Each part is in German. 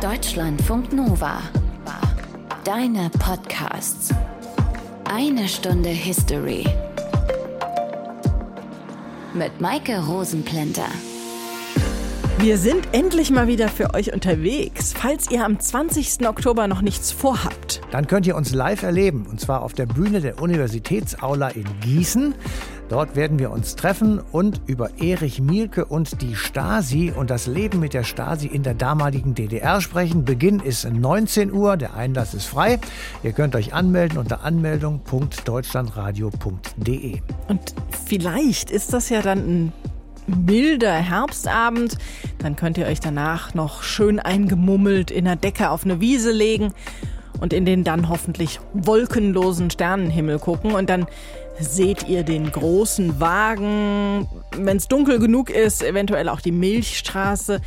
Deutschlandfunk Nova. Deine Podcasts. Eine Stunde History. Mit Maike Rosenplanter. Wir sind endlich mal wieder für euch unterwegs. Falls ihr am 20. Oktober noch nichts vorhabt, dann könnt ihr uns live erleben. Und zwar auf der Bühne der Universitätsaula in Gießen. Dort werden wir uns treffen und über Erich Mielke und die Stasi und das Leben mit der Stasi in der damaligen DDR sprechen. Beginn ist 19 Uhr, der Einlass ist frei. Ihr könnt euch anmelden unter anmeldung.deutschlandradio.de. Und vielleicht ist das ja dann ein milder Herbstabend. Dann könnt ihr euch danach noch schön eingemummelt in der Decke auf eine Wiese legen und in den dann hoffentlich wolkenlosen Sternenhimmel gucken. Und dann seht ihr den großen Wagen, wenn es dunkel genug ist, eventuell auch die Milchstraße.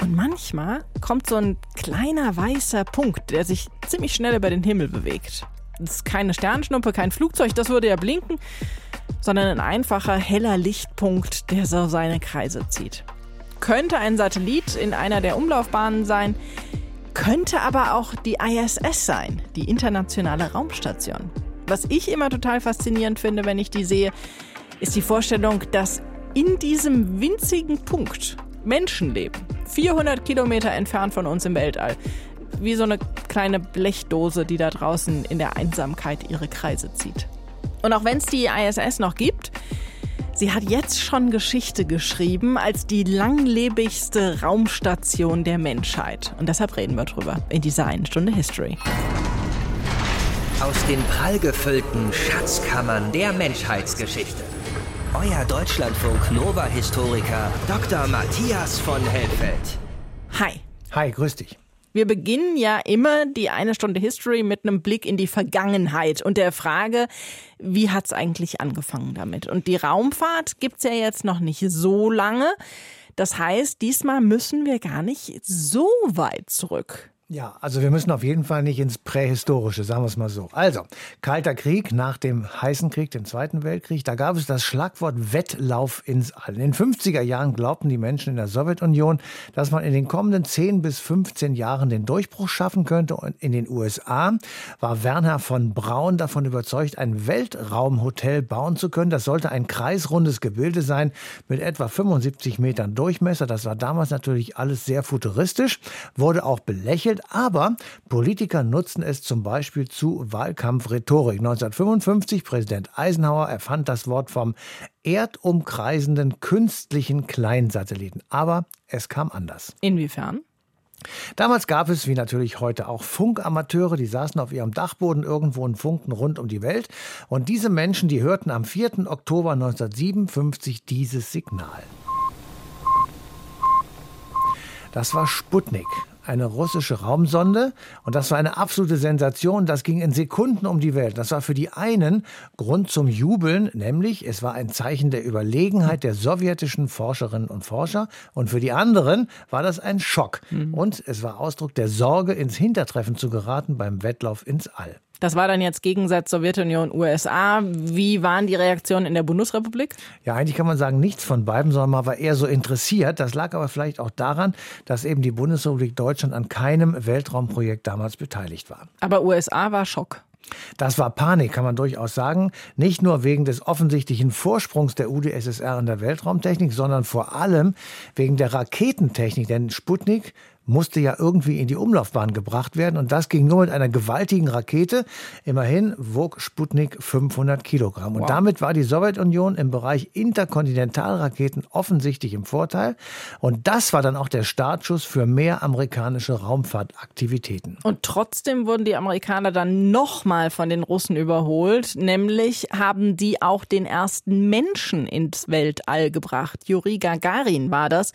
Und manchmal kommt so ein kleiner weißer Punkt, der sich ziemlich schnell über den Himmel bewegt. Das ist keine Sternschnuppe, kein Flugzeug, das würde ja blinken, sondern ein einfacher, heller Lichtpunkt, der so seine Kreise zieht. Könnte ein Satellit in einer der Umlaufbahnen sein, könnte aber auch die ISS sein, die internationale Raumstation. Was ich immer total faszinierend finde, wenn ich die sehe, ist die Vorstellung, dass in diesem winzigen Punkt Menschen leben. 400 Kilometer entfernt von uns im Weltall. Wie so eine kleine Blechdose, die da draußen in der Einsamkeit ihre Kreise zieht. Und auch wenn es die ISS noch gibt, sie hat jetzt schon Geschichte geschrieben als die langlebigste Raumstation der Menschheit. Und deshalb reden wir drüber in dieser einen Stunde History. Aus den prallgefüllten Schatzkammern der Menschheitsgeschichte. Euer Deutschlandfunk Nova-Historiker Dr. Matthias von Helfeld. Hi. Hi, grüß dich. Wir beginnen ja immer die eine Stunde History mit einem Blick in die Vergangenheit und der Frage, wie hat es eigentlich angefangen damit? Und die Raumfahrt gibt es ja jetzt noch nicht so lange. Das heißt, diesmal müssen wir gar nicht so weit zurück. Ja, also wir müssen auf jeden Fall nicht ins Prähistorische, sagen wir es mal so. Also, Kalter Krieg nach dem heißen Krieg, dem Zweiten Weltkrieg, da gab es das Schlagwort Wettlauf ins All. In den 50er Jahren glaubten die Menschen in der Sowjetunion, dass man in den kommenden 10 bis 15 Jahren den Durchbruch schaffen könnte. Und in den USA war Werner von Braun davon überzeugt, ein Weltraumhotel bauen zu können. Das sollte ein kreisrundes Gebilde sein mit etwa 75 Metern Durchmesser. Das war damals natürlich alles sehr futuristisch, wurde auch belächelt aber Politiker nutzen es zum Beispiel zu Wahlkampfrhetorik. 1955 Präsident Eisenhower erfand das Wort vom erdumkreisenden künstlichen Kleinsatelliten. Aber es kam anders. Inwiefern? Damals gab es, wie natürlich heute auch, Funkamateure, die saßen auf ihrem Dachboden irgendwo und funkten rund um die Welt. Und diese Menschen, die hörten am 4. Oktober 1957 dieses Signal. Das war Sputnik, eine russische Raumsonde und das war eine absolute Sensation. Das ging in Sekunden um die Welt. Das war für die einen Grund zum Jubeln, nämlich es war ein Zeichen der Überlegenheit der sowjetischen Forscherinnen und Forscher und für die anderen war das ein Schock mhm. und es war Ausdruck der Sorge, ins Hintertreffen zu geraten beim Wettlauf ins All. Das war dann jetzt Gegensatz Sowjetunion, USA. Wie waren die Reaktionen in der Bundesrepublik? Ja, eigentlich kann man sagen, nichts von beiden, sondern man war eher so interessiert. Das lag aber vielleicht auch daran, dass eben die Bundesrepublik Deutschland an keinem Weltraumprojekt damals beteiligt war. Aber USA war Schock. Das war Panik, kann man durchaus sagen. Nicht nur wegen des offensichtlichen Vorsprungs der UdSSR in der Weltraumtechnik, sondern vor allem wegen der Raketentechnik. Denn Sputnik musste ja irgendwie in die Umlaufbahn gebracht werden und das ging nur mit einer gewaltigen Rakete. Immerhin wog Sputnik 500 Kilogramm und wow. damit war die Sowjetunion im Bereich Interkontinentalraketen offensichtlich im Vorteil und das war dann auch der Startschuss für mehr amerikanische Raumfahrtaktivitäten. Und trotzdem wurden die Amerikaner dann nochmal von den Russen überholt, nämlich haben die auch den ersten Menschen ins Weltall gebracht. Juri Gagarin war das.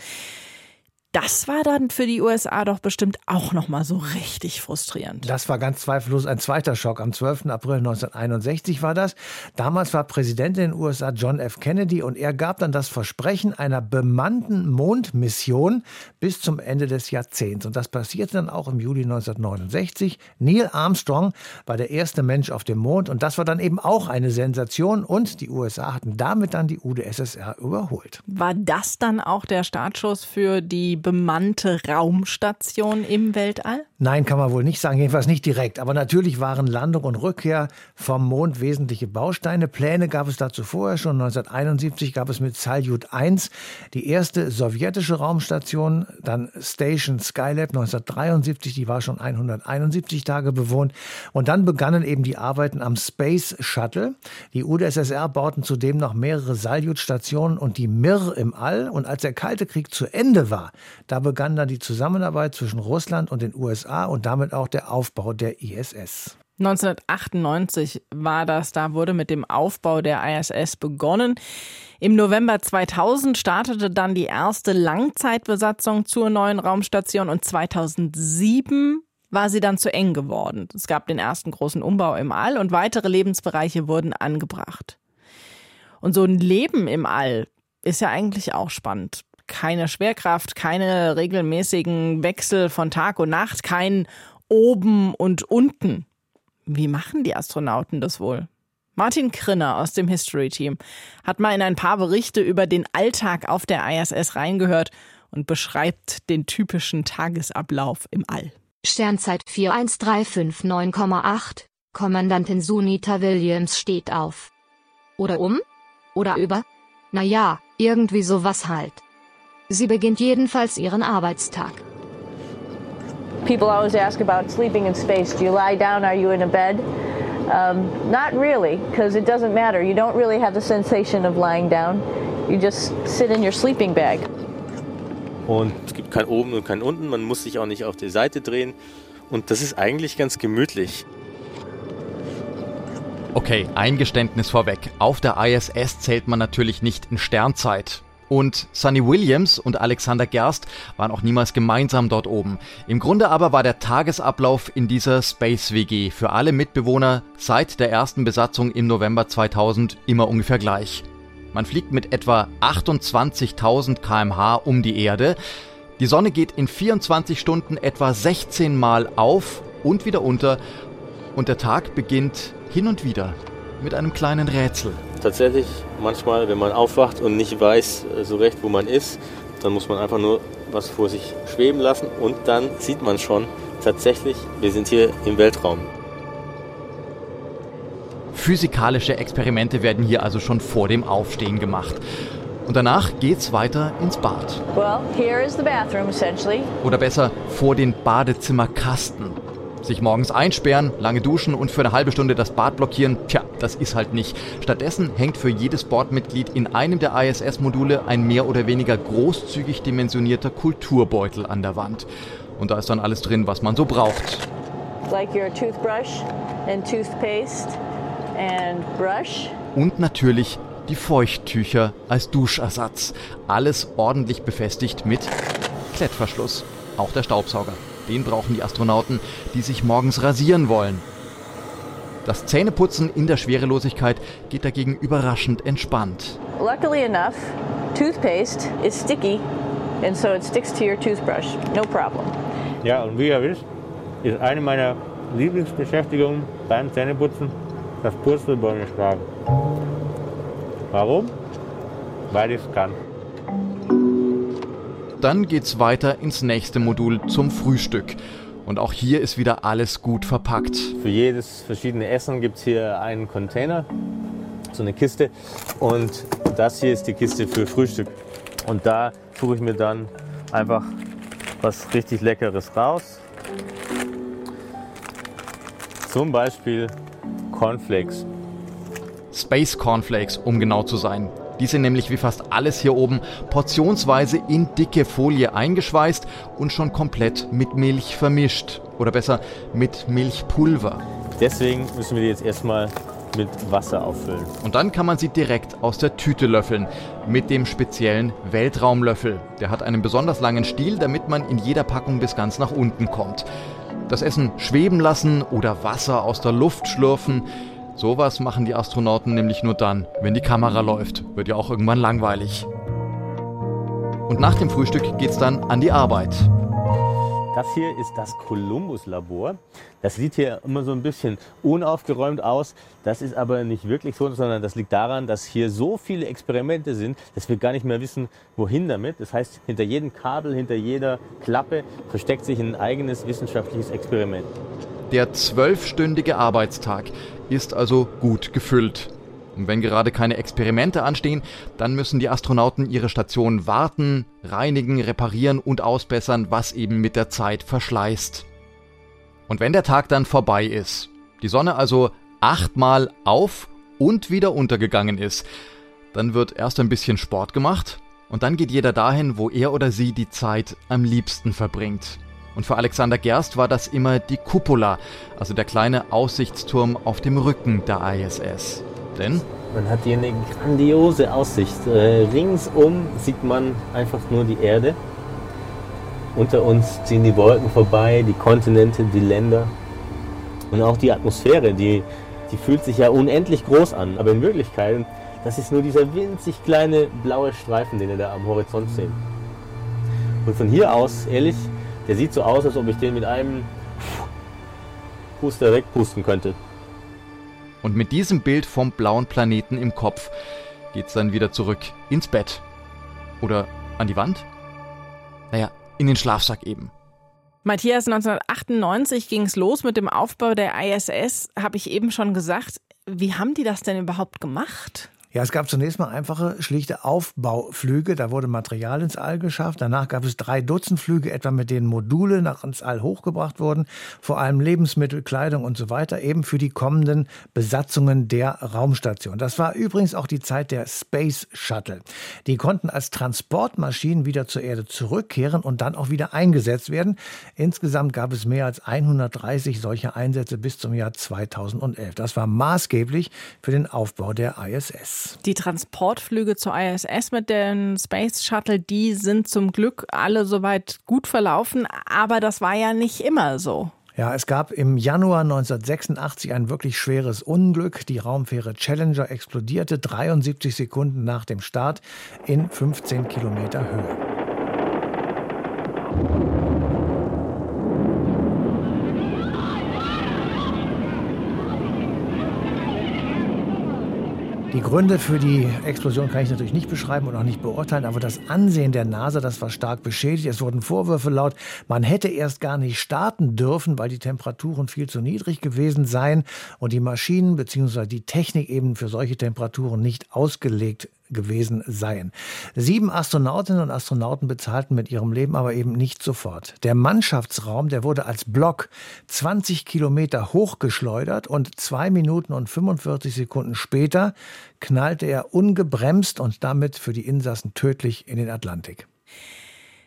Das war dann für die USA doch bestimmt auch noch mal so richtig frustrierend. Das war ganz zweifellos ein zweiter Schock. Am 12. April 1961 war das. Damals war Präsident in den USA John F. Kennedy und er gab dann das Versprechen einer bemannten Mondmission bis zum Ende des Jahrzehnts. Und das passierte dann auch im Juli 1969. Neil Armstrong war der erste Mensch auf dem Mond und das war dann eben auch eine Sensation und die USA hatten damit dann die UdSSR überholt. War das dann auch der Startschuss für die bemannte Raumstation im Weltall? Nein, kann man wohl nicht sagen, jedenfalls nicht direkt. Aber natürlich waren Landung und Rückkehr vom Mond wesentliche Bausteine. Pläne gab es dazu vorher schon. 1971 gab es mit Salyut 1 die erste sowjetische Raumstation, dann Station Skylab 1973, die war schon 171 Tage bewohnt. Und dann begannen eben die Arbeiten am Space Shuttle. Die UdSSR bauten zudem noch mehrere Salyut-Stationen und die Mir im All. Und als der Kalte Krieg zu Ende war, da begann dann die Zusammenarbeit zwischen Russland und den USA USA und damit auch der Aufbau der ISS. 1998 war das, da wurde mit dem Aufbau der ISS begonnen. Im November 2000 startete dann die erste Langzeitbesatzung zur neuen Raumstation und 2007 war sie dann zu eng geworden. Es gab den ersten großen Umbau im All und weitere Lebensbereiche wurden angebracht. Und so ein Leben im All ist ja eigentlich auch spannend keine Schwerkraft, keine regelmäßigen Wechsel von Tag und Nacht, kein oben und unten. Wie machen die Astronauten das wohl? Martin Krinner aus dem History Team hat mal in ein paar Berichte über den Alltag auf der ISS reingehört und beschreibt den typischen Tagesablauf im All. Sternzeit 41359,8. Kommandantin Sunita Williams steht auf. Oder um? Oder über? Naja, irgendwie sowas halt. Sie beginnt jedenfalls ihren Arbeitstag. People always ask about sleeping in space. Do you lie down? Are you in a bed? Um, not really, because it doesn't matter. You don't really have the sensation of lying down. You just sit in your sleeping bag. Und es gibt kein Oben und kein Unten. Man muss sich auch nicht auf die Seite drehen. Und das ist eigentlich ganz gemütlich. Okay, Eingeständnis vorweg. Auf der ISS zählt man natürlich nicht in Sternzeit. Und Sunny Williams und Alexander Gerst waren auch niemals gemeinsam dort oben. Im Grunde aber war der Tagesablauf in dieser Space WG für alle Mitbewohner seit der ersten Besatzung im November 2000 immer ungefähr gleich. Man fliegt mit etwa 28.000 kmh um die Erde. Die Sonne geht in 24 Stunden etwa 16 Mal auf und wieder unter und der Tag beginnt hin und wieder mit einem kleinen Rätsel. Tatsächlich, manchmal, wenn man aufwacht und nicht weiß äh, so recht, wo man ist, dann muss man einfach nur was vor sich schweben lassen und dann sieht man schon, tatsächlich, wir sind hier im Weltraum. Physikalische Experimente werden hier also schon vor dem Aufstehen gemacht. Und danach geht's weiter ins Bad. Well, here is the bathroom essentially. Oder besser vor den Badezimmerkasten. Sich morgens einsperren, lange duschen und für eine halbe Stunde das Bad blockieren, tja, das ist halt nicht. Stattdessen hängt für jedes Bordmitglied in einem der ISS-Module ein mehr oder weniger großzügig dimensionierter Kulturbeutel an der Wand. Und da ist dann alles drin, was man so braucht. Like your toothbrush and toothpaste and brush. Und natürlich die Feuchttücher als Duschersatz. Alles ordentlich befestigt mit Klettverschluss. Auch der Staubsauger. Den brauchen die Astronauten, die sich morgens rasieren wollen. Das Zähneputzen in der Schwerelosigkeit geht dagegen überraschend entspannt. Luckily enough, toothpaste is sticky and so it sticks to your toothbrush. No problem. Ja, und wie ihr wisst, ist eine meiner Lieblingsbeschäftigungen beim Zähneputzen das Purzelbäume schlagen. Warum? Weil ich es kann. Dann geht's weiter ins nächste Modul zum Frühstück. Und auch hier ist wieder alles gut verpackt. Für jedes verschiedene Essen gibt es hier einen Container, so eine Kiste. Und das hier ist die Kiste für Frühstück. Und da suche ich mir dann einfach was richtig Leckeres raus. Zum Beispiel Cornflakes. Space Cornflakes, um genau zu sein. Die sind nämlich wie fast alles hier oben portionsweise in dicke Folie eingeschweißt und schon komplett mit Milch vermischt. Oder besser mit Milchpulver. Deswegen müssen wir die jetzt erstmal mit Wasser auffüllen. Und dann kann man sie direkt aus der Tüte löffeln. Mit dem speziellen Weltraumlöffel. Der hat einen besonders langen Stiel, damit man in jeder Packung bis ganz nach unten kommt. Das Essen schweben lassen oder Wasser aus der Luft schlürfen. Sowas machen die Astronauten nämlich nur dann, wenn die Kamera läuft. Wird ja auch irgendwann langweilig. Und nach dem Frühstück geht's dann an die Arbeit. Das hier ist das Columbus-Labor. Das sieht hier immer so ein bisschen unaufgeräumt aus. Das ist aber nicht wirklich so, sondern das liegt daran, dass hier so viele Experimente sind, dass wir gar nicht mehr wissen, wohin damit. Das heißt, hinter jedem Kabel, hinter jeder Klappe versteckt sich ein eigenes wissenschaftliches Experiment. Der zwölfstündige Arbeitstag ist also gut gefüllt. Und wenn gerade keine Experimente anstehen, dann müssen die Astronauten ihre Station warten, reinigen, reparieren und ausbessern, was eben mit der Zeit verschleißt. Und wenn der Tag dann vorbei ist, die Sonne also achtmal auf und wieder untergegangen ist, dann wird erst ein bisschen Sport gemacht und dann geht jeder dahin, wo er oder sie die Zeit am liebsten verbringt. Und für Alexander Gerst war das immer die Cupola, also der kleine Aussichtsturm auf dem Rücken der ISS. Denn man hat hier eine grandiose Aussicht. Äh, ringsum sieht man einfach nur die Erde. Unter uns ziehen die Wolken vorbei, die Kontinente, die Länder und auch die Atmosphäre, die, die fühlt sich ja unendlich groß an. Aber in Wirklichkeit, das ist nur dieser winzig kleine blaue Streifen, den ihr da am Horizont seht. Und von hier aus, ehrlich, der sieht so aus, als ob ich den mit einem Puster wegpusten könnte. Und mit diesem Bild vom blauen Planeten im Kopf geht's dann wieder zurück ins Bett. Oder an die Wand? Naja, in den Schlafsack eben. Matthias, 1998 ging es los mit dem Aufbau der ISS, habe ich eben schon gesagt. Wie haben die das denn überhaupt gemacht? Ja, es gab zunächst mal einfache, schlichte Aufbauflüge. Da wurde Material ins All geschafft. Danach gab es drei Dutzend Flüge, etwa mit denen Module nach ins All hochgebracht wurden. Vor allem Lebensmittel, Kleidung und so weiter, eben für die kommenden Besatzungen der Raumstation. Das war übrigens auch die Zeit der Space Shuttle. Die konnten als Transportmaschinen wieder zur Erde zurückkehren und dann auch wieder eingesetzt werden. Insgesamt gab es mehr als 130 solcher Einsätze bis zum Jahr 2011. Das war maßgeblich für den Aufbau der ISS. Die Transportflüge zur ISS mit den Space Shuttle, die sind zum Glück alle soweit gut verlaufen, aber das war ja nicht immer so. Ja, es gab im Januar 1986 ein wirklich schweres Unglück. Die Raumfähre Challenger explodierte 73 Sekunden nach dem Start in 15 Kilometer Höhe. Die Gründe für die Explosion kann ich natürlich nicht beschreiben und auch nicht beurteilen, aber das Ansehen der NASA, das war stark beschädigt. Es wurden Vorwürfe laut, man hätte erst gar nicht starten dürfen, weil die Temperaturen viel zu niedrig gewesen seien und die Maschinen bzw. die Technik eben für solche Temperaturen nicht ausgelegt gewesen seien. Sieben Astronautinnen und Astronauten bezahlten mit ihrem Leben aber eben nicht sofort. Der Mannschaftsraum, der wurde als Block 20 Kilometer hochgeschleudert und zwei Minuten und 45 Sekunden später knallte er ungebremst und damit für die Insassen tödlich in den Atlantik.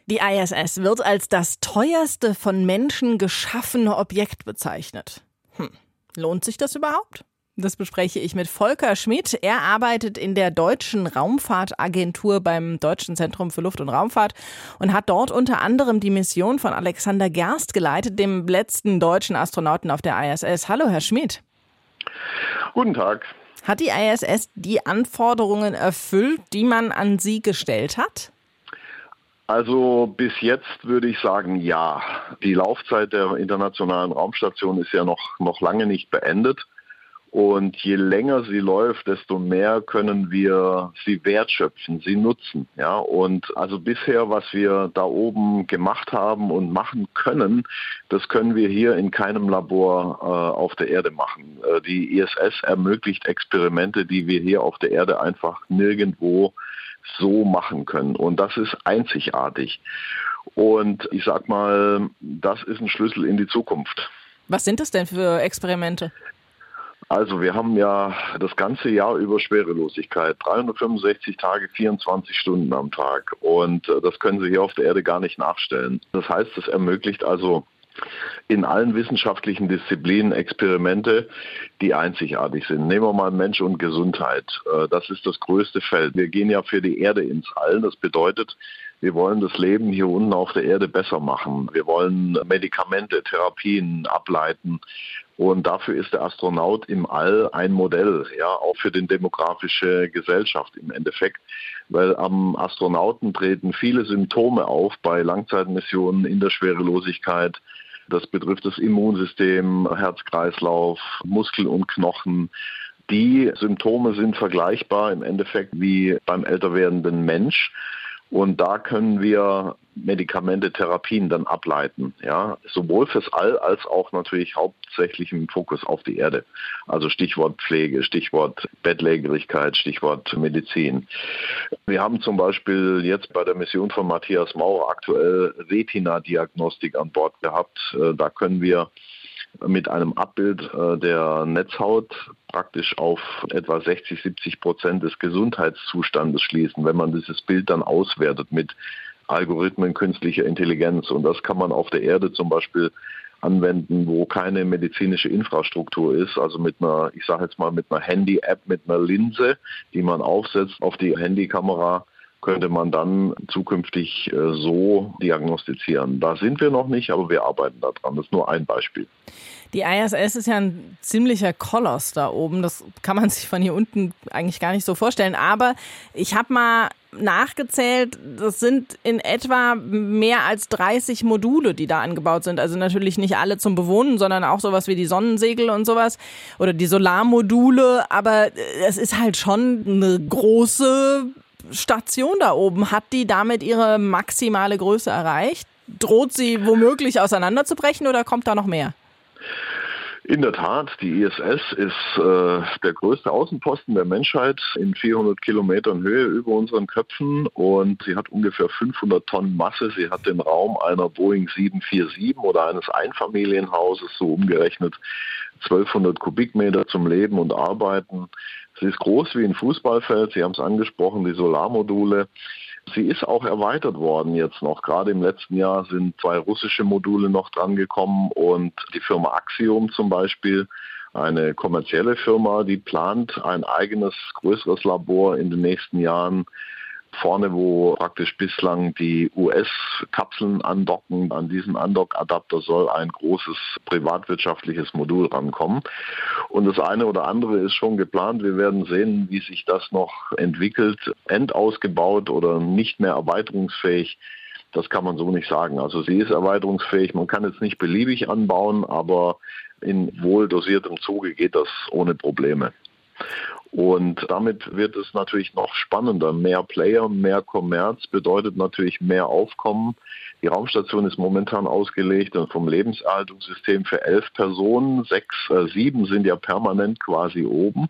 Die ISS wird als das teuerste von Menschen geschaffene Objekt bezeichnet. Hm. Lohnt sich das überhaupt? Das bespreche ich mit Volker Schmidt. Er arbeitet in der Deutschen Raumfahrtagentur beim Deutschen Zentrum für Luft- und Raumfahrt und hat dort unter anderem die Mission von Alexander Gerst geleitet, dem letzten deutschen Astronauten auf der ISS. Hallo, Herr Schmidt. Guten Tag. Hat die ISS die Anforderungen erfüllt, die man an sie gestellt hat? Also bis jetzt würde ich sagen, ja. Die Laufzeit der Internationalen Raumstation ist ja noch, noch lange nicht beendet. Und je länger sie läuft, desto mehr können wir sie wertschöpfen, sie nutzen. Ja, und also bisher, was wir da oben gemacht haben und machen können, das können wir hier in keinem Labor äh, auf der Erde machen. Äh, die ISS ermöglicht Experimente, die wir hier auf der Erde einfach nirgendwo so machen können. Und das ist einzigartig. Und ich sag mal, das ist ein Schlüssel in die Zukunft. Was sind das denn für Experimente? Also wir haben ja das ganze Jahr über Schwerelosigkeit, 365 Tage, 24 Stunden am Tag. Und äh, das können Sie hier auf der Erde gar nicht nachstellen. Das heißt, es ermöglicht also in allen wissenschaftlichen Disziplinen Experimente, die einzigartig sind. Nehmen wir mal Mensch und Gesundheit. Äh, das ist das größte Feld. Wir gehen ja für die Erde ins All. Das bedeutet, wir wollen das Leben hier unten auf der Erde besser machen. Wir wollen Medikamente, Therapien ableiten Und dafür ist der Astronaut im All ein Modell, ja, auch für die demografische Gesellschaft im Endeffekt. Weil am Astronauten treten viele Symptome auf bei Langzeitmissionen in der Schwerelosigkeit. Das betrifft das Immunsystem, Herz-Kreislauf, Muskel und Knochen. Die Symptome sind vergleichbar im Endeffekt wie beim älter werdenden Mensch. Und da können wir Medikamente, Therapien dann ableiten, ja, sowohl fürs All als auch natürlich hauptsächlich im Fokus auf die Erde. Also Stichwort Pflege, Stichwort Bettlägerigkeit, Stichwort Medizin. Wir haben zum Beispiel jetzt bei der Mission von Matthias Maurer aktuell Retina-Diagnostik an Bord gehabt. Äh, da können wir mit einem Abbild äh, der Netzhaut praktisch auf etwa 60, 70 Prozent des Gesundheitszustandes schließen, wenn man dieses Bild dann auswertet mit Algorithmen künstlicher Intelligenz. Und das kann man auf der Erde zum Beispiel anwenden, wo keine medizinische Infrastruktur ist, also mit einer, ich sage jetzt mal, mit einer Handy-App, mit einer Linse, die man aufsetzt auf die Handykamera, könnte man dann zukünftig äh, so diagnostizieren. Da sind wir noch nicht, aber wir arbeiten daran. Das ist nur ein Beispiel. Die ISS ist ja ein ziemlicher Koloss da oben. Das kann man sich von hier unten eigentlich gar nicht so vorstellen. Aber ich habe mal nachgezählt, das sind in etwa mehr als 30 Module, die da angebaut sind. Also natürlich nicht alle zum Bewohnen, sondern auch sowas wie die Sonnensegel und sowas oder die Solarmodule. Aber es ist halt schon eine große Station da oben. Hat die damit ihre maximale Größe erreicht? Droht sie womöglich auseinanderzubrechen oder kommt da noch mehr? In der Tat, die ISS ist äh, der größte Außenposten der Menschheit in 400 Kilometern Höhe über unseren Köpfen und sie hat ungefähr 500 Tonnen Masse. Sie hat den Raum einer Boeing 747 oder eines Einfamilienhauses, so umgerechnet 1200 Kubikmeter zum Leben und Arbeiten. Sie ist groß wie ein Fußballfeld. Sie haben es angesprochen, die Solarmodule. Sie ist auch erweitert worden jetzt noch. Gerade im letzten Jahr sind zwei russische Module noch drangekommen und die Firma Axiom zum Beispiel, eine kommerzielle Firma, die plant ein eigenes größeres Labor in den nächsten Jahren vorne, wo praktisch bislang die US-Kapseln andocken. An diesen Andock-Adapter soll ein großes privatwirtschaftliches Modul rankommen. Und das eine oder andere ist schon geplant. Wir werden sehen, wie sich das noch entwickelt. Endausgebaut oder nicht mehr erweiterungsfähig. Das kann man so nicht sagen. Also sie ist erweiterungsfähig. Man kann jetzt nicht beliebig anbauen, aber in wohl dosiertem Zuge geht das ohne Probleme. Und damit wird es natürlich noch spannender. Mehr Player, mehr Kommerz bedeutet natürlich mehr Aufkommen. Die Raumstation ist momentan ausgelegt vom Lebenserhaltungssystem für elf Personen. Sechs, äh, sieben sind ja permanent quasi oben.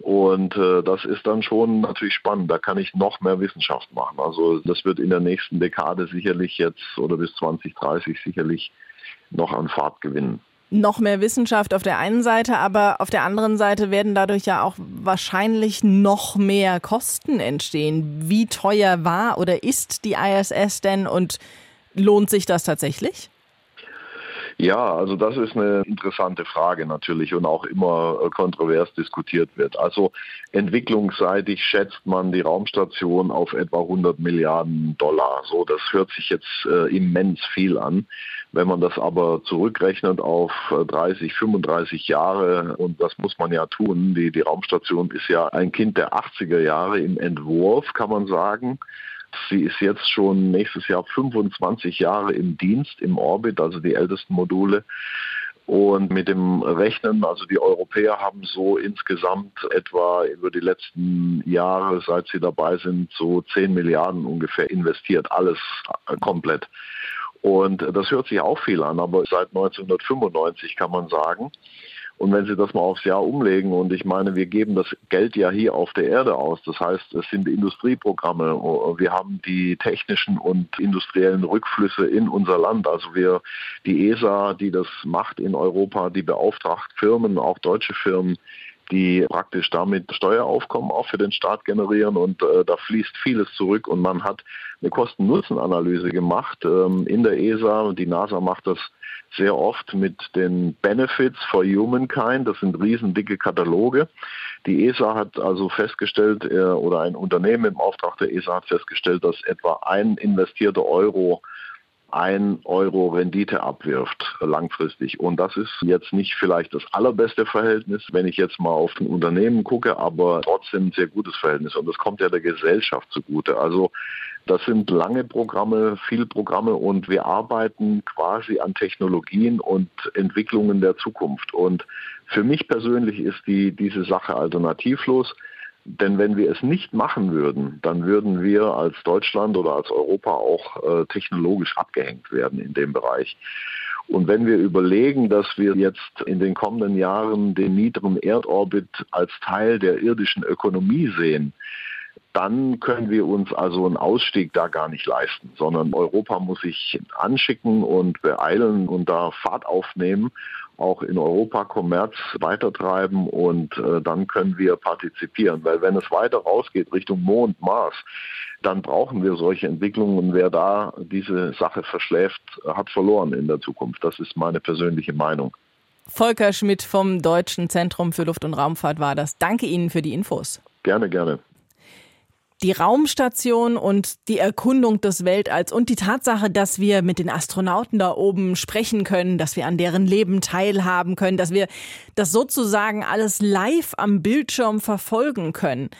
Und äh, das ist dann schon natürlich spannend. Da kann ich noch mehr Wissenschaft machen. Also das wird in der nächsten Dekade sicherlich jetzt oder bis 2030 sicherlich noch an Fahrt gewinnen noch mehr Wissenschaft auf der einen Seite, aber auf der anderen Seite werden dadurch ja auch wahrscheinlich noch mehr Kosten entstehen. Wie teuer war oder ist die ISS denn und lohnt sich das tatsächlich? Ja, also das ist eine interessante Frage natürlich und auch immer äh, kontrovers diskutiert wird. Also entwicklungsseitig schätzt man die Raumstation auf etwa 100 Milliarden Dollar. So, das hört sich jetzt äh, immens viel an. Wenn man das aber zurückrechnet auf 30, äh, 35 Jahre, und das muss man ja tun, die, die Raumstation ist ja ein Kind der 80er Jahre im Entwurf, kann man sagen. Sie ist jetzt schon nächstes Jahr 25 Jahre im Dienst, im Orbit, also die ältesten Module. Und mit dem Rechnen, also die Europäer haben so insgesamt etwa über die letzten Jahre, seit sie dabei sind, so 10 Milliarden ungefähr investiert, alles komplett. Und das hört sich auch viel an, aber seit 1995 kann man sagen, und wenn Sie das mal aufs Jahr umlegen, und ich meine, wir geben das Geld ja hier auf der Erde aus, das heißt, es sind Industrieprogramme, wir haben die technischen und industriellen Rückflüsse in unser Land. Also wir, die ESA, die das macht in Europa, die beauftragt Firmen, auch deutsche Firmen, die praktisch damit Steueraufkommen auch für den Staat generieren und äh, da fließt vieles zurück und man hat eine Kosten-Nutzen-Analyse gemacht ähm, in der ESA und die NASA macht das sehr oft mit den Benefits for Humankind. Das sind riesendicke Kataloge. Die ESA hat also festgestellt, äh, oder ein Unternehmen im Auftrag der ESA hat festgestellt, dass etwa ein investierter Euro ein Euro Rendite abwirft langfristig. Und das ist jetzt nicht vielleicht das allerbeste Verhältnis, wenn ich jetzt mal auf ein Unternehmen gucke, aber trotzdem ein sehr gutes Verhältnis. Und das kommt ja der Gesellschaft zugute. Also das sind lange Programme, viel Programme und wir arbeiten quasi an Technologien und Entwicklungen der Zukunft. Und für mich persönlich ist die, diese Sache alternativlos. Denn wenn wir es nicht machen würden, dann würden wir als Deutschland oder als Europa auch äh, technologisch abgehängt werden in dem Bereich. Und wenn wir überlegen, dass wir jetzt in den kommenden Jahren den niederen Erdorbit als Teil der irdischen Ökonomie sehen, dann können wir uns also einen Ausstieg da gar nicht leisten, sondern Europa muss sich anschicken und beeilen und da Fahrt aufnehmen auch in Europa Kommerz weitertreiben und äh, dann können wir partizipieren. Weil wenn es weiter rausgeht Richtung Mond, Mars, dann brauchen wir solche Entwicklungen und wer da diese Sache verschläft, hat verloren in der Zukunft. Das ist meine persönliche Meinung. Volker Schmidt vom Deutschen Zentrum für Luft- und Raumfahrt war das. Danke Ihnen für die Infos. Gerne, gerne die Raumstation und die Erkundung des Weltalls und die Tatsache, dass wir mit den Astronauten da oben sprechen können, dass wir an deren Leben teilhaben können, dass wir das sozusagen alles live am Bildschirm verfolgen können.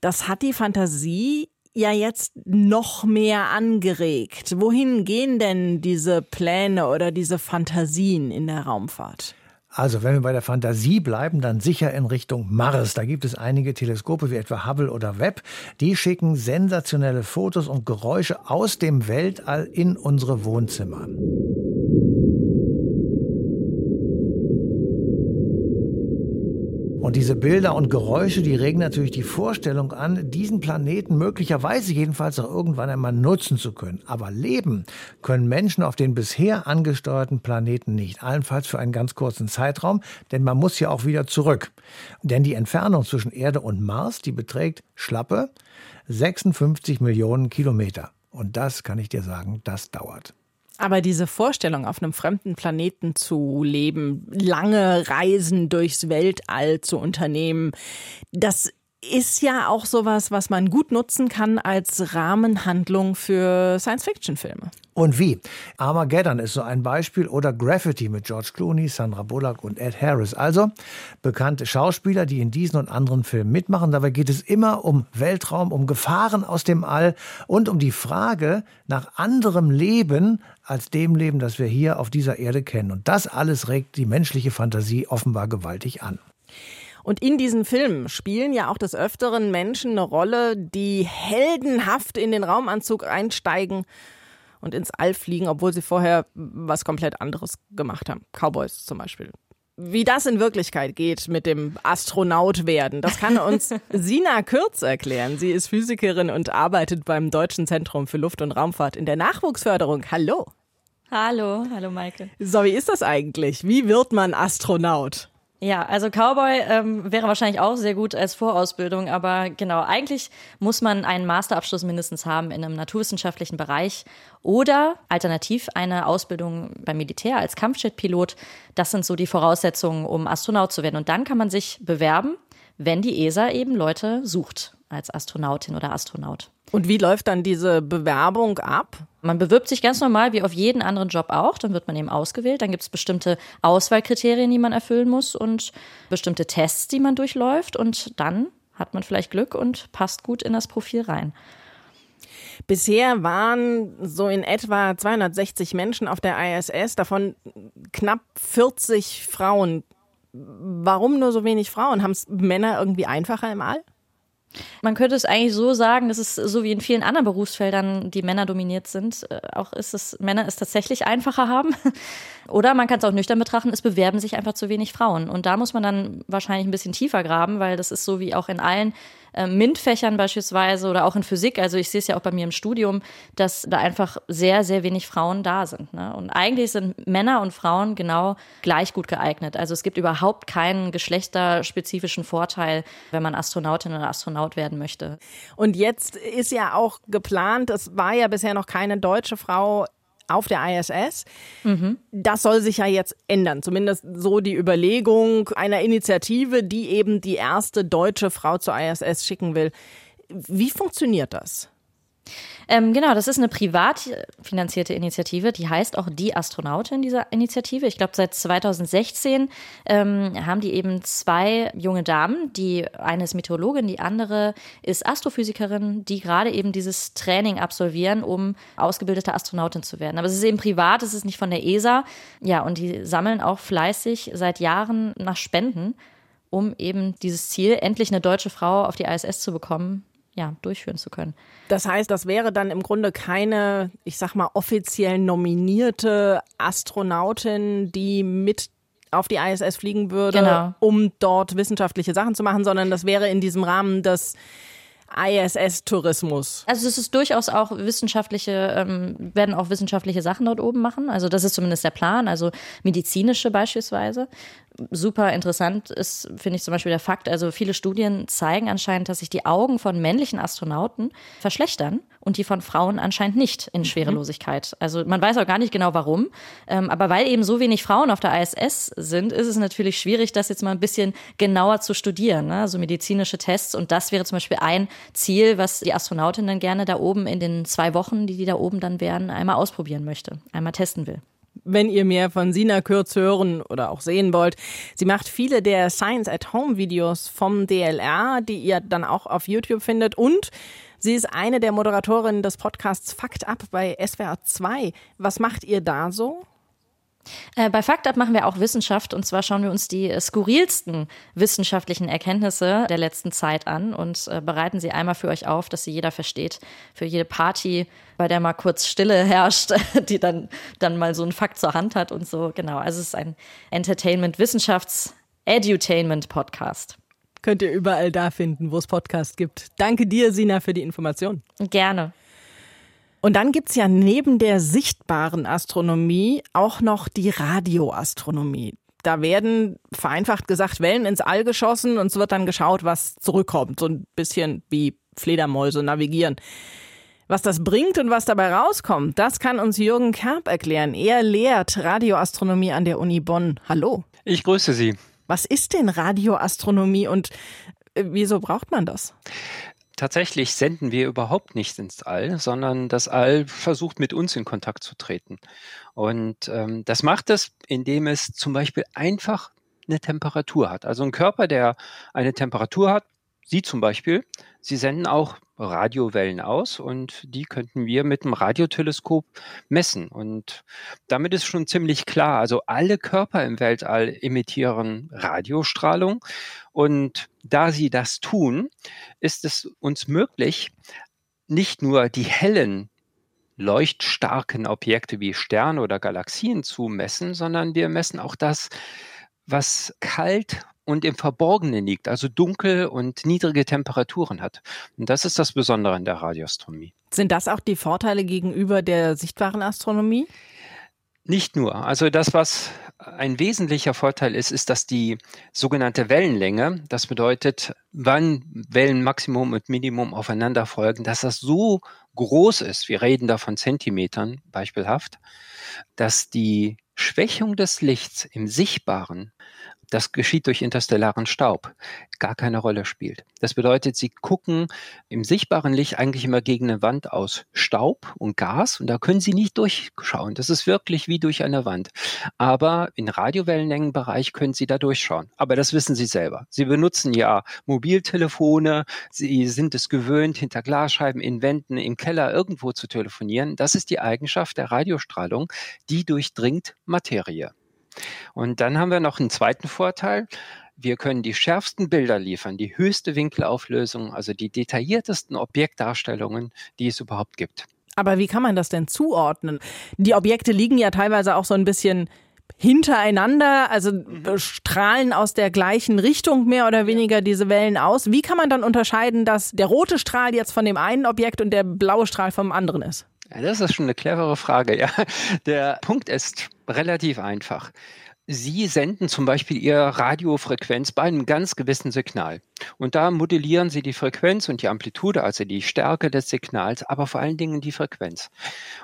Das hat die Fantasie ja jetzt noch mehr angeregt. Wohin gehen denn diese Pläne oder diese Fantasien in der Raumfahrt? Also, wenn wir bei der Fantasie bleiben, dann sicher in Richtung Mars. Da gibt es einige Teleskope wie etwa Hubble oder Webb. Die schicken sensationelle Fotos und Geräusche aus dem Weltall in unsere Wohnzimmer. Und diese Bilder und Geräusche, die regen natürlich die Vorstellung an, diesen Planeten möglicherweise jedenfalls auch irgendwann einmal nutzen zu können. Aber leben können Menschen auf den bisher angesteuerten Planeten nicht. Allenfalls für einen ganz kurzen Zeitraum, denn man muss ja auch wieder zurück. Denn die Entfernung zwischen Erde und Mars, die beträgt schlappe 56 Millionen Kilometer. Und das kann ich dir sagen, das dauert. Aber diese Vorstellung, auf einem fremden Planeten zu leben, lange Reisen durchs Weltall zu unternehmen, das ist ja auch sowas, was man gut nutzen kann als Rahmenhandlung für Science-Fiction-Filme. Und wie? Armageddon ist so ein Beispiel oder Graffiti mit George Clooney, Sandra Bullock und Ed Harris. Also bekannte Schauspieler, die in diesen und anderen Filmen mitmachen. Dabei geht es immer um Weltraum, um Gefahren aus dem All und um die Frage nach anderem Leben als dem Leben, das wir hier auf dieser Erde kennen. Und das alles regt die menschliche Fantasie offenbar gewaltig an. Und in diesen Filmen spielen ja auch des Öfteren Menschen eine Rolle, die heldenhaft in den Raumanzug einsteigen und ins All fliegen, obwohl sie vorher was komplett anderes gemacht haben. Cowboys zum Beispiel. Wie das in Wirklichkeit geht mit dem Astronaut werden, das kann uns Sina Kürz erklären. Sie ist Physikerin und arbeitet beim Deutschen Zentrum für Luft- und Raumfahrt in der Nachwuchsförderung. Hallo. Hallo, hallo Maike. So, wie ist das eigentlich? Wie wird man Astronaut? Ja, also Cowboy ähm, wäre wahrscheinlich auch sehr gut als Vorausbildung, aber genau, eigentlich muss man einen Masterabschluss mindestens haben in einem naturwissenschaftlichen Bereich oder alternativ eine Ausbildung beim Militär als Kampfjetpilot. Das sind so die Voraussetzungen, um Astronaut zu werden. Und dann kann man sich bewerben, wenn die ESA eben Leute sucht als Astronautin oder Astronaut. Und wie läuft dann diese Bewerbung ab? Man bewirbt sich ganz normal wie auf jeden anderen Job auch, dann wird man eben ausgewählt, dann gibt es bestimmte Auswahlkriterien, die man erfüllen muss und bestimmte Tests, die man durchläuft und dann hat man vielleicht Glück und passt gut in das Profil rein. Bisher waren so in etwa 260 Menschen auf der ISS, davon knapp 40 Frauen. Warum nur so wenig Frauen? Haben es Männer irgendwie einfacher im All? Man könnte es eigentlich so sagen, dass es so wie in vielen anderen Berufsfeldern, die Männer dominiert sind, äh, auch ist es, Männer es tatsächlich einfacher haben. Oder man kann es auch nüchtern betrachten, es bewerben sich einfach zu wenig Frauen. Und da muss man dann wahrscheinlich ein bisschen tiefer graben, weil das ist so wie auch in allen äh, MINT-Fächern beispielsweise oder auch in Physik, also ich sehe es ja auch bei mir im Studium, dass da einfach sehr, sehr wenig Frauen da sind. Ne? Und eigentlich sind Männer und Frauen genau gleich gut geeignet. Also es gibt überhaupt keinen geschlechterspezifischen Vorteil, wenn man Astronautin oder Astronaut werden möchte. Und jetzt ist ja auch geplant, es war ja bisher noch keine deutsche Frau auf der ISS. Mhm. Das soll sich ja jetzt ändern. Zumindest so die Überlegung einer Initiative, die eben die erste deutsche Frau zur ISS schicken will. Wie funktioniert das? Ähm, genau, das ist eine privat finanzierte Initiative, die heißt auch Die Astronautin dieser Initiative. Ich glaube, seit 2016 ähm, haben die eben zwei junge Damen, die eine ist Meteorologin, die andere ist Astrophysikerin, die gerade eben dieses Training absolvieren, um ausgebildete Astronautin zu werden. Aber es ist eben privat, es ist nicht von der ESA. Ja, und die sammeln auch fleißig seit Jahren nach Spenden um eben dieses Ziel, endlich eine deutsche Frau auf die ISS zu bekommen, ja, durchführen zu können. Das heißt, das wäre dann im Grunde keine, ich sag mal, offiziell nominierte Astronautin, die mit auf die ISS fliegen würde, genau. um dort wissenschaftliche Sachen zu machen, sondern das wäre in diesem Rahmen des ISS-Tourismus. Also es ist durchaus auch wissenschaftliche, ähm, werden auch wissenschaftliche Sachen dort oben machen. Also das ist zumindest der Plan, also medizinische beispielsweise super interessant ist, finde ich zum Beispiel der Fakt, also viele Studien zeigen anscheinend, dass sich die Augen von männlichen Astronauten verschlechtern und die von Frauen anscheinend nicht in mhm. Schwerelosigkeit. Also man weiß auch gar nicht genau warum, ähm, aber weil eben so wenig Frauen auf der ISS sind, ist es natürlich schwierig, das jetzt mal ein bisschen genauer zu studieren, ne? also medizinische Tests und das wäre zum Beispiel ein Ziel, was die Astronautin dann gerne da oben in den zwei Wochen, die die da oben dann wären, einmal ausprobieren möchte, einmal testen will wenn ihr mehr von Sina Kürz hören oder auch sehen wollt. Sie macht viele der Science at Home Videos vom DLR, die ihr dann auch auf YouTube findet und Sie ist eine der Moderatorinnen des Podcasts Fakt ab bei SWR 2. Was macht ihr da so? Äh, bei Fakt Up machen wir auch Wissenschaft und zwar schauen wir uns die äh, skurrilsten wissenschaftlichen Erkenntnisse der letzten Zeit an und äh, bereiten sie einmal für euch auf, dass sie jeder versteht. Für jede Party, bei der mal kurz Stille herrscht, die dann, dann mal so einen Fakt zur Hand hat und so. Genau. Also es ist ein Entertainment-Wissenschafts-Edutainment-Podcast. Könnt ihr überall da finden, wo es Podcasts gibt. Danke dir, Sina, für die Information. Gerne. Und dann gibt es ja neben der sichtbaren Astronomie auch noch die Radioastronomie. Da werden vereinfacht gesagt Wellen ins All geschossen und es wird dann geschaut, was zurückkommt. So ein bisschen wie Fledermäuse navigieren. Was das bringt und was dabei rauskommt, das kann uns Jürgen Kerb erklären. Er lehrt Radioastronomie an der Uni Bonn. Hallo. Ich grüße Sie. Was ist denn Radioastronomie und äh, wieso braucht man das? Tatsächlich senden wir überhaupt nichts ins All, sondern das All versucht mit uns in Kontakt zu treten. Und ähm, das macht es, indem es zum Beispiel einfach eine Temperatur hat. Also ein Körper, der eine Temperatur hat, Sie zum Beispiel, Sie senden auch Radiowellen aus und die könnten wir mit dem Radioteleskop messen. Und damit ist schon ziemlich klar, also alle Körper im Weltall emittieren Radiostrahlung. Und da sie das tun, ist es uns möglich, nicht nur die hellen leuchtstarken Objekte wie Sterne oder Galaxien zu messen, sondern wir messen auch das, was kalt und im Verborgenen liegt, also dunkel und niedrige Temperaturen hat. Und das ist das Besondere an der Radioastronomie. Sind das auch die Vorteile gegenüber der sichtbaren Astronomie? Nicht nur. Also das, was ein wesentlicher Vorteil ist, ist, dass die sogenannte Wellenlänge, das bedeutet, wann Wellenmaximum und Minimum aufeinander folgen, dass das so groß ist, wir reden da von Zentimetern beispielhaft, dass die Schwächung des Lichts im Sichtbaren das geschieht durch interstellaren Staub, gar keine Rolle spielt. Das bedeutet, sie gucken im sichtbaren Licht eigentlich immer gegen eine Wand aus Staub und Gas und da können sie nicht durchschauen. Das ist wirklich wie durch eine Wand. Aber in Radiowellenlängenbereich können sie da durchschauen. Aber das wissen sie selber. Sie benutzen ja Mobiltelefone, sie sind es gewöhnt, hinter Glasscheiben, in Wänden, im Keller irgendwo zu telefonieren. Das ist die Eigenschaft der Radiostrahlung, die durchdringt Materie. Und dann haben wir noch einen zweiten Vorteil. Wir können die schärfsten Bilder liefern, die höchste Winkelauflösung, also die detailliertesten Objektdarstellungen, die es überhaupt gibt. Aber wie kann man das denn zuordnen? Die Objekte liegen ja teilweise auch so ein bisschen hintereinander, also mhm. strahlen aus der gleichen Richtung mehr oder weniger diese Wellen aus. Wie kann man dann unterscheiden, dass der rote Strahl jetzt von dem einen Objekt und der blaue Strahl vom anderen ist? Ja, das ist schon eine clevere Frage, ja. Der Punkt ist relativ einfach. Sie senden zum Beispiel Ihre Radiofrequenz bei einem ganz gewissen Signal. Und da modellieren sie die Frequenz und die Amplitude, also die Stärke des Signals, aber vor allen Dingen die Frequenz.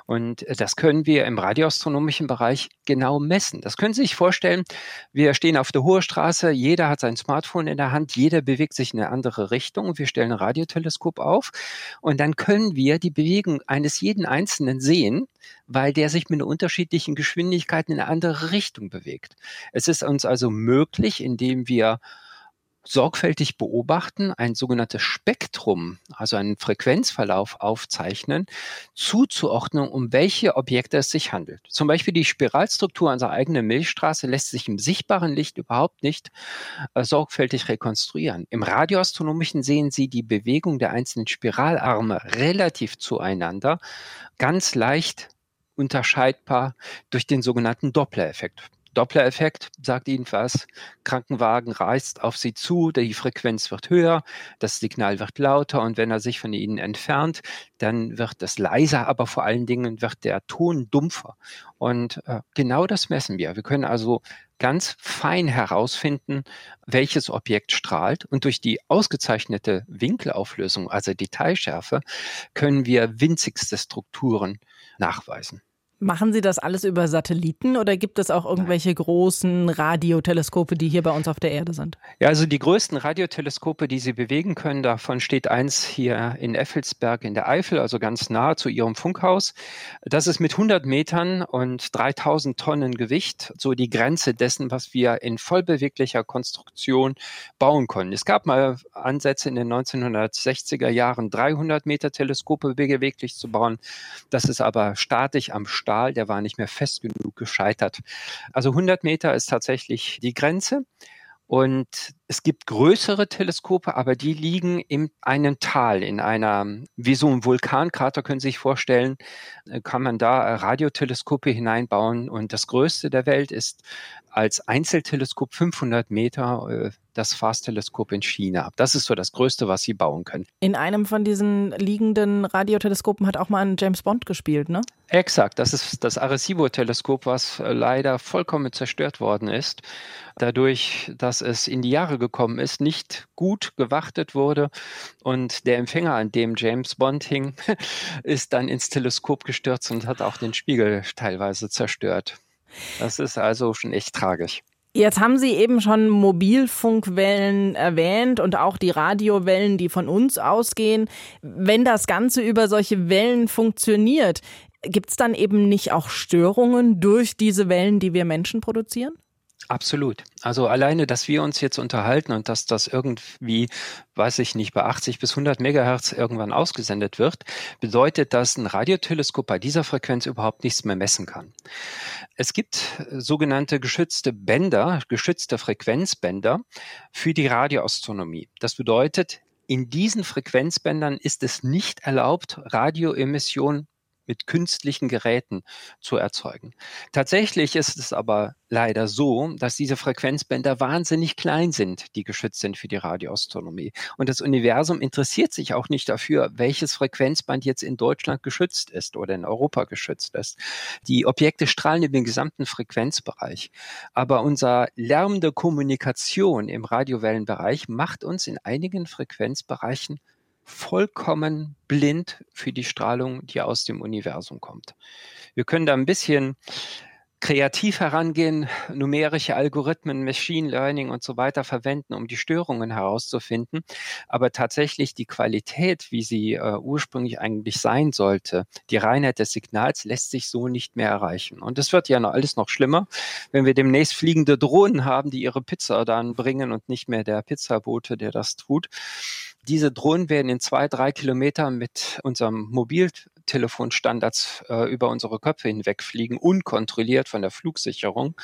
Und äh, das können wir im radioastronomischen Bereich genau messen. Das können Sie sich vorstellen. Wir stehen auf der Hohe Straße, jeder hat sein Smartphone in der Hand, jeder bewegt sich in eine andere Richtung. Wir stellen ein Radioteleskop auf und dann können wir die Bewegung eines jeden Einzelnen sehen, weil der sich mit unterschiedlichen Geschwindigkeit in eine andere Richtung bewegt. Es ist uns also möglich, indem wir sorgfältig beobachten, ein sogenanntes Spektrum, also einen Frequenzverlauf aufzeichnen, zuzuordnen, um welche Objekte es sich handelt. Zum Beispiel die Spiralstruktur unserer eigenen Milchstraße lässt sich im sichtbaren Licht überhaupt nicht äh, sorgfältig rekonstruieren. Im radioastronomischen sehen Sie die Bewegung der einzelnen Spiralarme relativ zueinander, ganz leicht unterscheidbar durch den sogenannten Doppler-Effekt. Doppler-Effekt sagt Ihnen was. Krankenwagen reißt auf Sie zu, die Frequenz wird höher, das Signal wird lauter und wenn er sich von Ihnen entfernt, dann wird es leiser, aber vor allen Dingen wird der Ton dumpfer. Und äh, genau das messen wir. Wir können also ganz fein herausfinden, welches Objekt strahlt. Und durch die ausgezeichnete Winkelauflösung, also Detailschärfe, können wir winzigste Strukturen nachweisen. Machen Sie das alles über Satelliten oder gibt es auch irgendwelche Nein. großen Radioteleskope, die hier bei uns auf der Erde sind? Ja, also die größten Radioteleskope, die Sie bewegen können, davon steht eins hier in Effelsberg in der Eifel, also ganz nah zu Ihrem Funkhaus. Das ist mit 100 Metern und 3000 Tonnen Gewicht so die Grenze dessen, was wir in vollbeweglicher Konstruktion bauen können. Es gab mal Ansätze in den 1960er Jahren, 300 Meter Teleskope beweglich zu bauen. Das ist aber statisch am Start Stahl, der war nicht mehr fest genug gescheitert. Also 100 Meter ist tatsächlich die Grenze. Und es gibt größere Teleskope, aber die liegen in einem Tal, in einer, wie so ein Vulkankrater, können Sie sich vorstellen, äh, kann man da Radioteleskope hineinbauen. Und das größte der Welt ist als Einzelteleskop 500 Meter äh, das FAST-Teleskop in China. Das ist so das Größte, was sie bauen können. In einem von diesen liegenden Radioteleskopen hat auch mal ein James Bond gespielt, ne? Exakt. Das ist das Arecibo-Teleskop, was äh, leider vollkommen zerstört worden ist. Dadurch, dass es in die Jahre gekommen ist, nicht gut gewartet wurde und der Empfänger, an dem James Bond hing, ist dann ins Teleskop gestürzt und hat auch den Spiegel teilweise zerstört. Das ist also schon echt tragisch. Jetzt haben Sie eben schon Mobilfunkwellen erwähnt und auch die Radiowellen, die von uns ausgehen. Wenn das Ganze über solche Wellen funktioniert, gibt es dann eben nicht auch Störungen durch diese Wellen, die wir Menschen produzieren? Absolut. Also alleine, dass wir uns jetzt unterhalten und dass das irgendwie, weiß ich nicht, bei 80 bis 100 Megahertz irgendwann ausgesendet wird, bedeutet, dass ein Radioteleskop bei dieser Frequenz überhaupt nichts mehr messen kann. Es gibt sogenannte geschützte Bänder, geschützte Frequenzbänder für die Radioastronomie. Das bedeutet, in diesen Frequenzbändern ist es nicht erlaubt, Radioemissionen mit künstlichen Geräten zu erzeugen. Tatsächlich ist es aber leider so, dass diese Frequenzbänder wahnsinnig klein sind, die geschützt sind für die Radioastronomie. Und das Universum interessiert sich auch nicht dafür, welches Frequenzband jetzt in Deutschland geschützt ist oder in Europa geschützt ist. Die Objekte strahlen über den gesamten Frequenzbereich. Aber unser Lärm der Kommunikation im Radiowellenbereich macht uns in einigen Frequenzbereichen vollkommen blind für die Strahlung, die aus dem Universum kommt. Wir können da ein bisschen kreativ herangehen, numerische Algorithmen, Machine Learning und so weiter verwenden, um die Störungen herauszufinden. Aber tatsächlich die Qualität, wie sie äh, ursprünglich eigentlich sein sollte, die Reinheit des Signals lässt sich so nicht mehr erreichen. Und es wird ja noch alles noch schlimmer, wenn wir demnächst fliegende Drohnen haben, die ihre Pizza dann bringen und nicht mehr der Pizzabote, der das tut. Diese Drohnen werden in zwei, drei Kilometern mit unserem Mobiltelefonstandards äh, über unsere Köpfe hinwegfliegen, unkontrolliert von der Flugsicherung.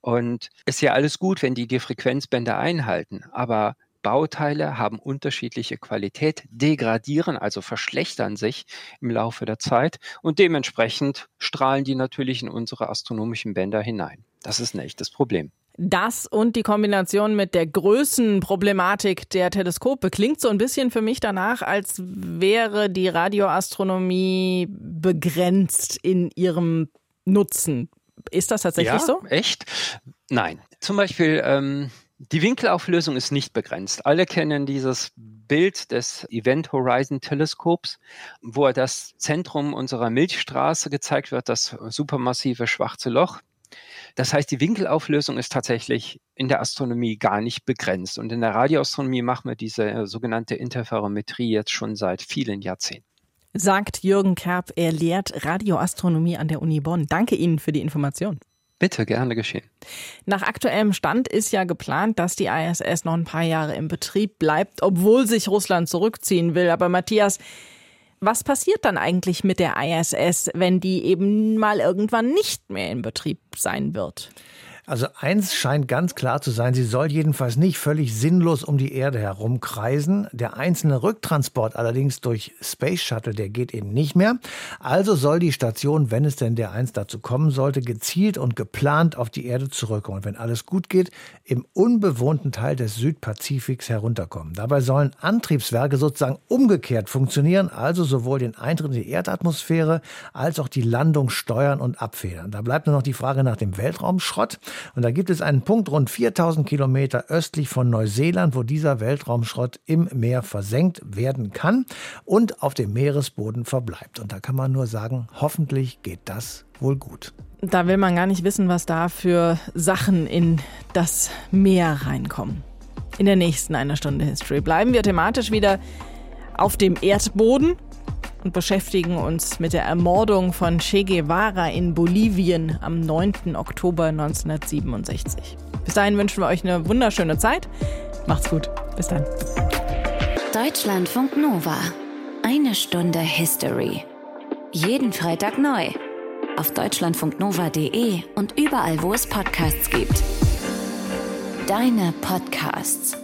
Und ist ja alles gut, wenn die die Frequenzbänder einhalten. Aber Bauteile haben unterschiedliche Qualität, degradieren, also verschlechtern sich im Laufe der Zeit und dementsprechend strahlen die natürlich in unsere astronomischen Bänder hinein. Das ist ein echtes Problem. Das und die Kombination mit der Größenproblematik der Teleskope klingt so ein bisschen für mich danach, als wäre die Radioastronomie begrenzt in ihrem Nutzen. Ist das tatsächlich ja, so? Echt? Nein. Zum Beispiel ähm, Die Winkelauflösung ist nicht begrenzt. Alle kennen dieses Bild des Event Horizon Teleskops, wo das Zentrum unserer Milchstraße gezeigt wird, das supermassive schwarze Loch. Das heißt, die Winkelauflösung ist tatsächlich in der Astronomie gar nicht begrenzt. Und in der Radioastronomie machen wir diese sogenannte Interferometrie jetzt schon seit vielen Jahrzehnten. Sagt Jürgen Kerb, er lehrt Radioastronomie an der Uni Bonn. Danke Ihnen für die Information. Bitte, gerne geschehen. Nach aktuellem Stand ist ja geplant, dass die ISS noch ein paar Jahre im Betrieb bleibt, obwohl sich Russland zurückziehen will. Aber Matthias, was passiert dann eigentlich mit der ISS, wenn die eben mal irgendwann nicht mehr in Betrieb sein wird? Also eins scheint ganz klar zu sein, sie soll jedenfalls nicht völlig sinnlos um die Erde herumkreisen. Der einzelne Rücktransport allerdings durch Space Shuttle, der geht eben nicht mehr. Also soll die Station, wenn es denn der eins dazu kommen sollte, gezielt und geplant auf die Erde zurückkommen. Und wenn alles gut geht, im unbewohnten Teil des Südpazifiks herunterkommen. Dabei sollen Antriebswerke sozusagen umgekehrt funktionieren, also sowohl den Eintritt in die Erdatmosphäre als auch die Landung steuern und abfedern. Da bleibt nur noch die Frage nach dem Weltraumschrott. Und da gibt es einen Punkt rund 4000 Kilometer östlich von Neuseeland, wo dieser Weltraumschrott im Meer versenkt werden kann und auf dem Meeresboden verbleibt. Und da kann man nur sagen, hoffentlich geht das wohl gut. Da will man gar nicht wissen, was da für Sachen in das Meer reinkommen. In der nächsten einer Stunde History bleiben wir thematisch wieder auf dem Erdboden und beschäftigen uns mit der Ermordung von Che Guevara in Bolivien am 9. Oktober 1967. Bis dahin wünschen wir euch eine wunderschöne Zeit. Macht's gut. Bis dann. Deutschlandfunk Nova. Eine Stunde History. Jeden Freitag neu. Auf deutschlandfunknova.de und überall, wo es Podcasts gibt. Deine Podcasts.